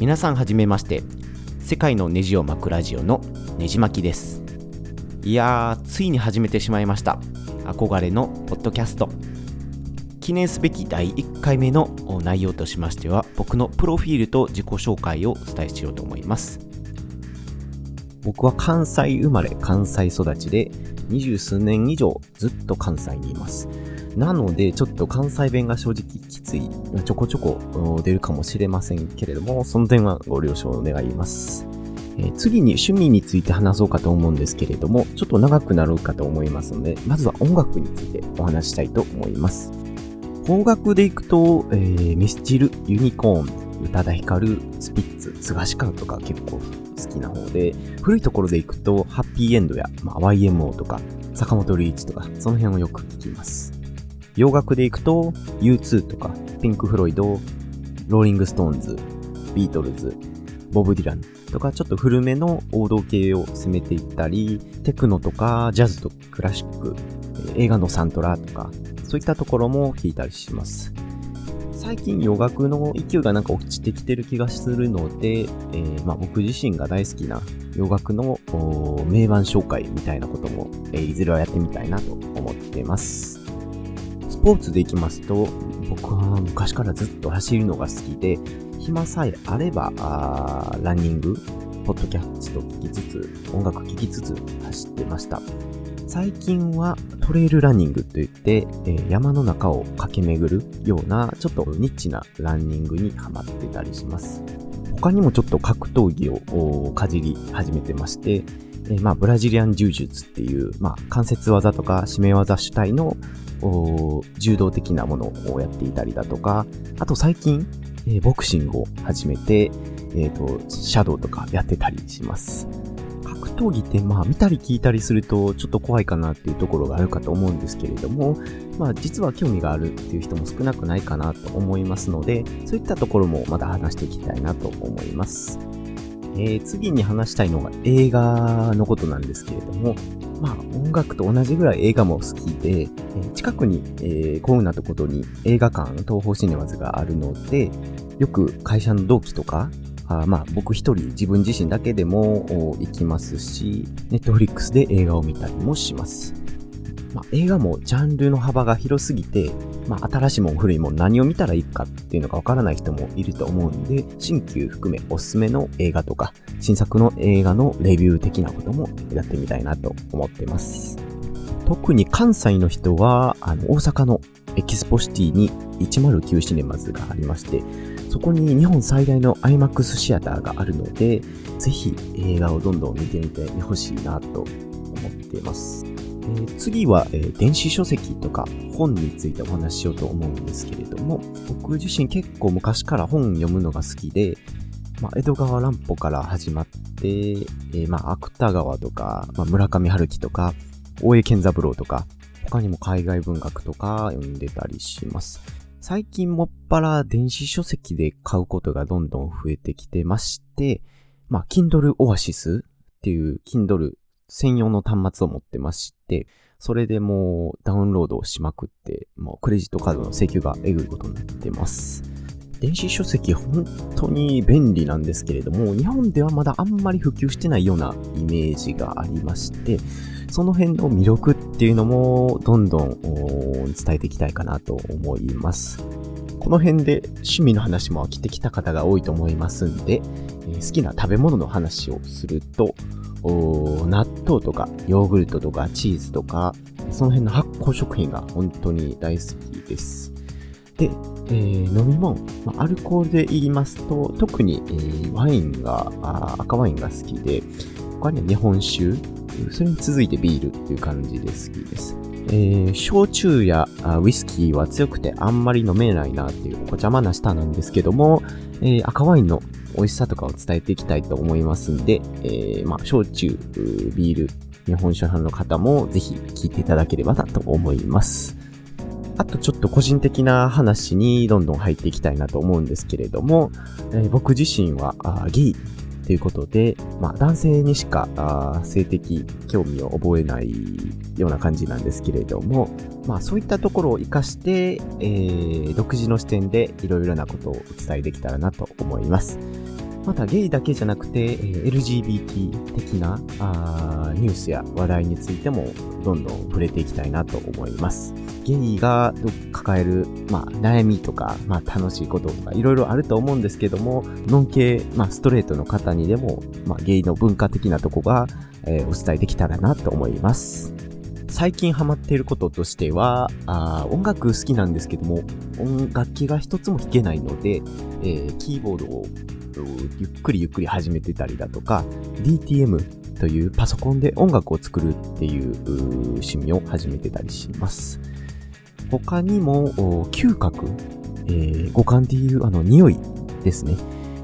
皆さんはじめまして。世界のネジを巻くラジオのネジ巻きです。いやーついに始めてしまいました。憧れのポッドキャスト。記念すべき第1回目の内容としましては僕のプロフィールと自己紹介をお伝えしようと思います。僕は関西生まれ関西育ちで二十数年以上ずっと関西にいます。なので、ちょっと関西弁が正直きつい、ちょこちょこ出るかもしれませんけれども、その点はご了承願います。え、次に趣味について話そうかと思うんですけれども、ちょっと長くなるかと思いますので、まずは音楽についてお話したいと思います。邦楽でいくと、えー、ミスチル、ユニコーン、宇多田ヒカル、スピッツ、菅氏川とか結構好きな方で、古いところでいくと、ハッピーエンドや、まあ、YMO とか、坂本龍一とか、その辺をよく聞きます。洋楽でいくと U2 とかピンク・フロイド、ローリング・ストーンズ、ビートルズ、ボブ・ディランとかちょっと古めの王道系を攻めていったり、テクノとかジャズとクラシック、映画のサントラとか、そういったところも聞いたりします。最近洋楽の勢いがなんか落ちてきてる気がするので、えー、まあ、僕自身が大好きな洋楽の名盤紹介みたいなことも、えー、いずれはやってみたいなと思ってます。ポーツでいきますと、僕は昔からずっと走るのが好きで、暇さえあれば、あランニング、ポッドキャスト聞きつつ、音楽聴きつつ走ってました。最近はトレイルランニングといって、えー、山の中を駆け巡るようなちょっとニッチなランニングにハマってたりします。他にもちょっと格闘技をかじり始めてまして、えー、まあブラジリアン柔術っていう、まあ関節技とか締め技主体の柔道的なものをやっていたりだとか、あと最近、えー、ボクシングを始めて、えっ、ー、と、シャドウとかやってたりします。闘技ってまあ見たり聞いたりするとちょっと怖いかなっていうところがあるかと思うんですけれども、まあ実は興味があるっていう人も少なくないかなと思いますので、そういったところもまた話していきたいなと思います。えー、次に話したいのが映画のことなんですけれども、まあ音楽と同じぐらい映画も好きで、えー、近くに、えー、幸運なとことに映画館、東方シネマズがあるので、よく会社の同期とか、あまあ僕一人自分自身だけでも行きますし、ネットフリックスで映画を見たりもします。まあ、映画もジャンルの幅が広すぎて、まあ、新しいも古いも何を見たらいいかっていうのがわからない人もいると思うんで、新旧含めおすすめの映画とか、新作の映画のレビュー的なこともやってみたいなと思ってます。特に関西の人は、あの、大阪のエキスポシティに109シネマズがありまして、そこに日本最大の IMAX シアターがあるので、ぜひ映画をどんどん見てみてほしいなと思っています。えー、次は、えー、電子書籍とか本についてお話ししようと思うんですけれども、僕自身結構昔から本読むのが好きで、まあ、江戸川乱歩から始まって、えー、まあ、芥川とか、まあ、村上春樹とか、大江健三郎とか、他にも海外文学とか読んでたりします。最近もっぱら電子書籍で買うことがどんどん増えてきてまして、まあ、Kindle Oasis っていう Kindle 専用の端末を持ってまして、それでもうダウンロードをしまくって、もうクレジットカードの請求がえぐいことになってます。電子書籍本当に便利なんですけれども、日本ではまだあんまり普及してないようなイメージがありまして、その辺の魅力っていうのもどんどん伝えていきたいかなと思います。この辺で趣味の話も飽きてきた方が多いと思いますんで、え好きな食べ物の話をすると、納豆とかヨーグルトとかチーズとか、その辺の発酵食品が本当に大好きです。で、えー、飲み物、まあ、アルコールで言いますと、特に、えー、ワインがあ赤ワインが好きで、他には日本酒、それに続いてビールっていう感じで好きです。えー、焼酎やウイスキーは強くてあんまり飲めないなっていうお邪魔な舌なんですけども、えー、赤ワインの美味しさとかを伝えていきたいと思いますんで、えー、まあ、焼酎、ビール、日本酒派の方もぜひ聞いていただければなと思います。あとちょっと個人的な話にどんどん入っていきたいなと思うんですけれども、えー、僕自身はゲイということで、まあ、男性にしか性的興味を覚えないような感じなんですけれども、まあ、そういったところを活かして、えー、独自の視点でいろいろなことをお伝えできたらなと思います。またゲイだけじゃなくて、えー LGBT 的なあニュースや話題についてもどんどん触れていきたいなと思います。ゲイが抱える、まあ、悩みとか、まあ、楽しいこととかいろいろあると思うんですけども、ノン系、まあ、ストレートの方にでも、まあ、ゲイの文化的なとこが、えーお伝えできたらなと思います。最近ハマっていることとしては、あ音楽好きなんですけども、音楽器が一つも弾けないので、えーキーボードをゆっくりゆっくり始めてたりだとか、DTM というパソコンで音楽を作るっていう趣味を始めてたりします。他にも、嗅覚、えー五感っていうあの匂いですね。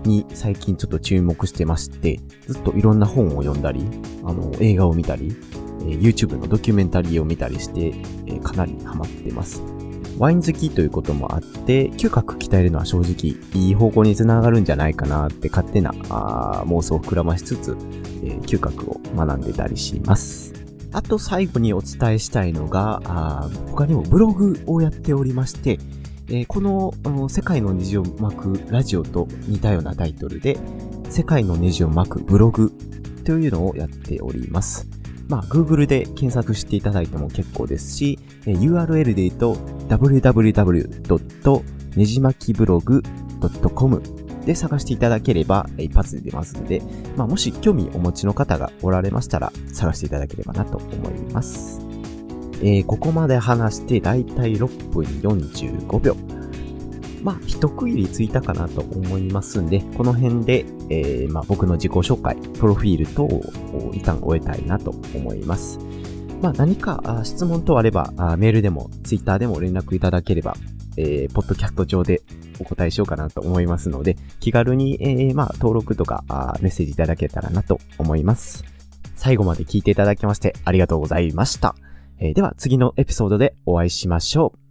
に最近ちょっと注目してまして、ずっといろんな本を読んだり、あの映画を見たり、え YouTube のドキュメンタリーを見たりして、えかなりハマってます。ワイン好きということもあって、嗅覚鍛えるのは正直いい方向につながるんじゃないかなって勝手な妄想を膨らましつつ、えー嗅覚を学んでたりします。あと最後にお伝えしたいのが、他にもブログをやっておりまして、えーこのの世界の虹を巻くラジオと似たようなタイトルで、世界の虹を巻くブログというのをやっております。まあ、Google で検索していただいても結構ですし、え URL で言うと www. ねじまきブログ .com で探していただければ一発で出ますので、まあ、もし興味お持ちの方がおられましたら探していただければなと思います。えーここまで話してだいたい6分45秒。まあ、一区切りついたかなと思いますんで、この辺で、えーまあ、僕の自己紹介、プロフィール等を一旦終えたいなと思います。まあ、何か質問等あればあ、メールでも、ツイッターでも連絡いただければ、えー、ポッドキャスト上でお答えしようかなと思いますので、気軽に、えーまあ、登録とかあメッセージいただけたらなと思います。最後まで聞いていただきましてありがとうございました。えーでは次のエピソードでお会いしましょう。